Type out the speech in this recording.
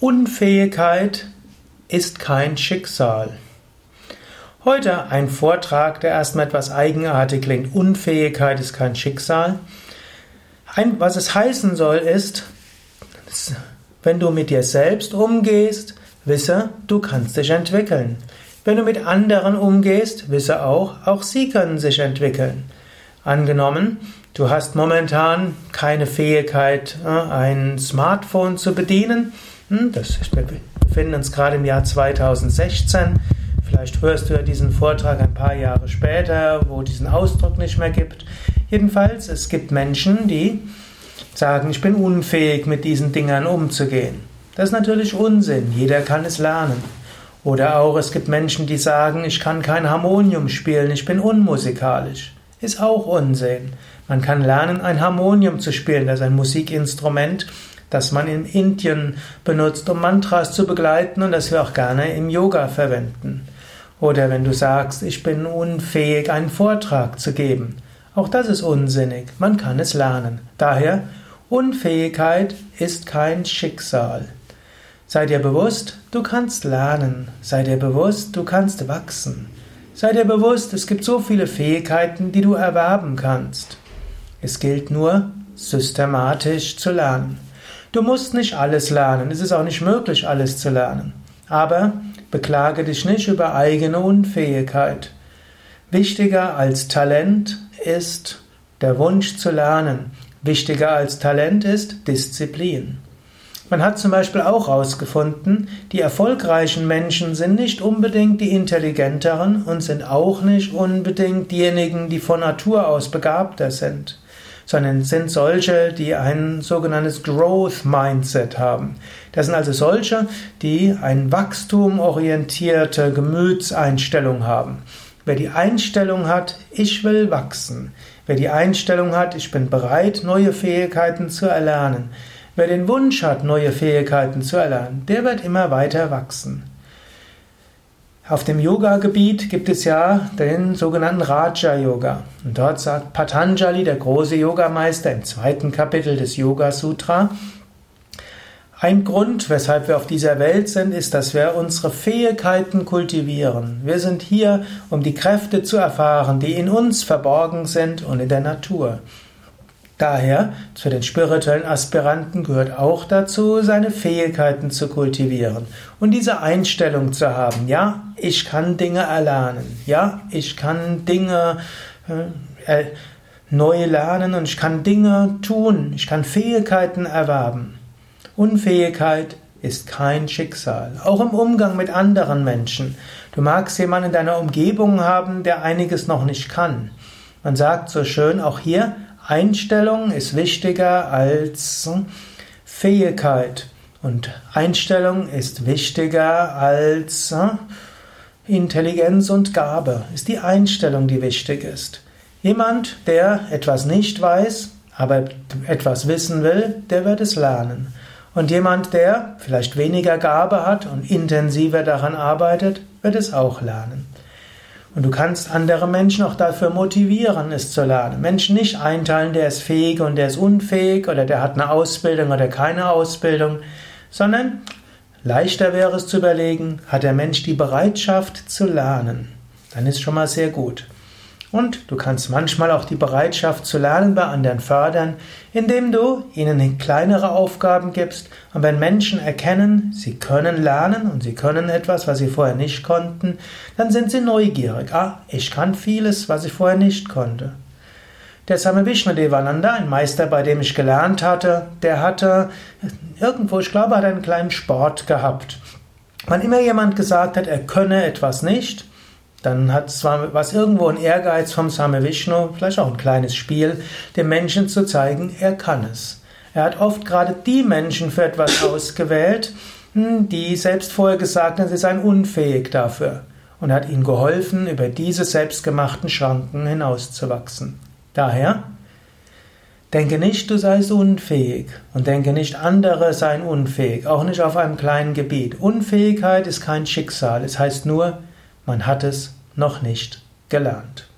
Unfähigkeit ist kein Schicksal. Heute ein Vortrag, der erstmal etwas eigenartig klingt. Unfähigkeit ist kein Schicksal. Ein, was es heißen soll, ist, wenn du mit dir selbst umgehst, wisse, du kannst dich entwickeln. Wenn du mit anderen umgehst, wisse auch, auch sie können sich entwickeln. Angenommen, du hast momentan keine Fähigkeit, äh, ein Smartphone zu bedienen, das, wir befinden uns gerade im Jahr 2016. Vielleicht hörst du ja diesen Vortrag ein paar Jahre später, wo diesen Ausdruck nicht mehr gibt. Jedenfalls, es gibt Menschen, die sagen, ich bin unfähig, mit diesen Dingern umzugehen. Das ist natürlich Unsinn. Jeder kann es lernen. Oder auch, es gibt Menschen, die sagen, ich kann kein Harmonium spielen, ich bin unmusikalisch. Ist auch Unsinn. Man kann lernen, ein Harmonium zu spielen, das ist ein Musikinstrument, das man in Indien benutzt, um Mantras zu begleiten und das wir auch gerne im Yoga verwenden. Oder wenn du sagst, ich bin unfähig, einen Vortrag zu geben. Auch das ist unsinnig. Man kann es lernen. Daher, Unfähigkeit ist kein Schicksal. Sei dir bewusst, du kannst lernen. Sei dir bewusst, du kannst wachsen. Sei dir bewusst, es gibt so viele Fähigkeiten, die du erwerben kannst. Es gilt nur, systematisch zu lernen. Du musst nicht alles lernen, es ist auch nicht möglich, alles zu lernen. Aber beklage dich nicht über eigene Unfähigkeit. Wichtiger als Talent ist der Wunsch zu lernen. Wichtiger als Talent ist Disziplin. Man hat zum Beispiel auch herausgefunden, die erfolgreichen Menschen sind nicht unbedingt die intelligenteren und sind auch nicht unbedingt diejenigen, die von Natur aus begabter sind sondern sind solche, die ein sogenanntes Growth Mindset haben. Das sind also solche, die ein wachstumorientierte Gemütseinstellung haben. Wer die Einstellung hat, ich will wachsen. Wer die Einstellung hat, ich bin bereit, neue Fähigkeiten zu erlernen. Wer den Wunsch hat, neue Fähigkeiten zu erlernen, der wird immer weiter wachsen. Auf dem Yoga-Gebiet gibt es ja den sogenannten Raja Yoga. Und dort sagt Patanjali, der große Yogameister, im zweiten Kapitel des Yoga Sutra, ein Grund, weshalb wir auf dieser Welt sind, ist, dass wir unsere Fähigkeiten kultivieren. Wir sind hier, um die Kräfte zu erfahren, die in uns verborgen sind und in der Natur. Daher, zu den spirituellen Aspiranten gehört auch dazu, seine Fähigkeiten zu kultivieren und diese Einstellung zu haben. Ja, ich kann Dinge erlernen. Ja, ich kann Dinge äh, neu lernen und ich kann Dinge tun. Ich kann Fähigkeiten erwerben. Unfähigkeit ist kein Schicksal, auch im Umgang mit anderen Menschen. Du magst jemanden in deiner Umgebung haben, der einiges noch nicht kann. Man sagt so schön, auch hier, Einstellung ist wichtiger als Fähigkeit. Und Einstellung ist wichtiger als Intelligenz und Gabe. Ist die Einstellung, die wichtig ist. Jemand, der etwas nicht weiß, aber etwas wissen will, der wird es lernen. Und jemand, der vielleicht weniger Gabe hat und intensiver daran arbeitet, wird es auch lernen. Und du kannst andere Menschen auch dafür motivieren, es zu lernen. Menschen nicht einteilen, der ist fähig und der ist unfähig oder der hat eine Ausbildung oder keine Ausbildung, sondern leichter wäre es zu überlegen, hat der Mensch die Bereitschaft zu lernen. Dann ist schon mal sehr gut. Und du kannst manchmal auch die Bereitschaft zu lernen bei anderen fördern, indem du ihnen kleinere Aufgaben gibst. Und wenn Menschen erkennen, sie können lernen und sie können etwas, was sie vorher nicht konnten, dann sind sie neugierig. Ah, ich kann vieles, was ich vorher nicht konnte. Der Same Vishnu Devananda, ein Meister, bei dem ich gelernt hatte, der hatte irgendwo, ich glaube, hat einen kleinen Sport gehabt. Wann immer jemand gesagt hat, er könne etwas nicht, dann hat zwar was irgendwo ein Ehrgeiz vom Same Vishnu, vielleicht auch ein kleines Spiel, dem Menschen zu zeigen, er kann es. Er hat oft gerade die Menschen für etwas ausgewählt, hm, die selbst vorher gesagt haben, sie seien unfähig dafür. Und hat ihnen geholfen, über diese selbstgemachten Schranken hinauszuwachsen. Daher, denke nicht, du seist unfähig und denke nicht, andere seien unfähig, auch nicht auf einem kleinen Gebiet. Unfähigkeit ist kein Schicksal, es heißt nur, man hat es noch nicht gelernt.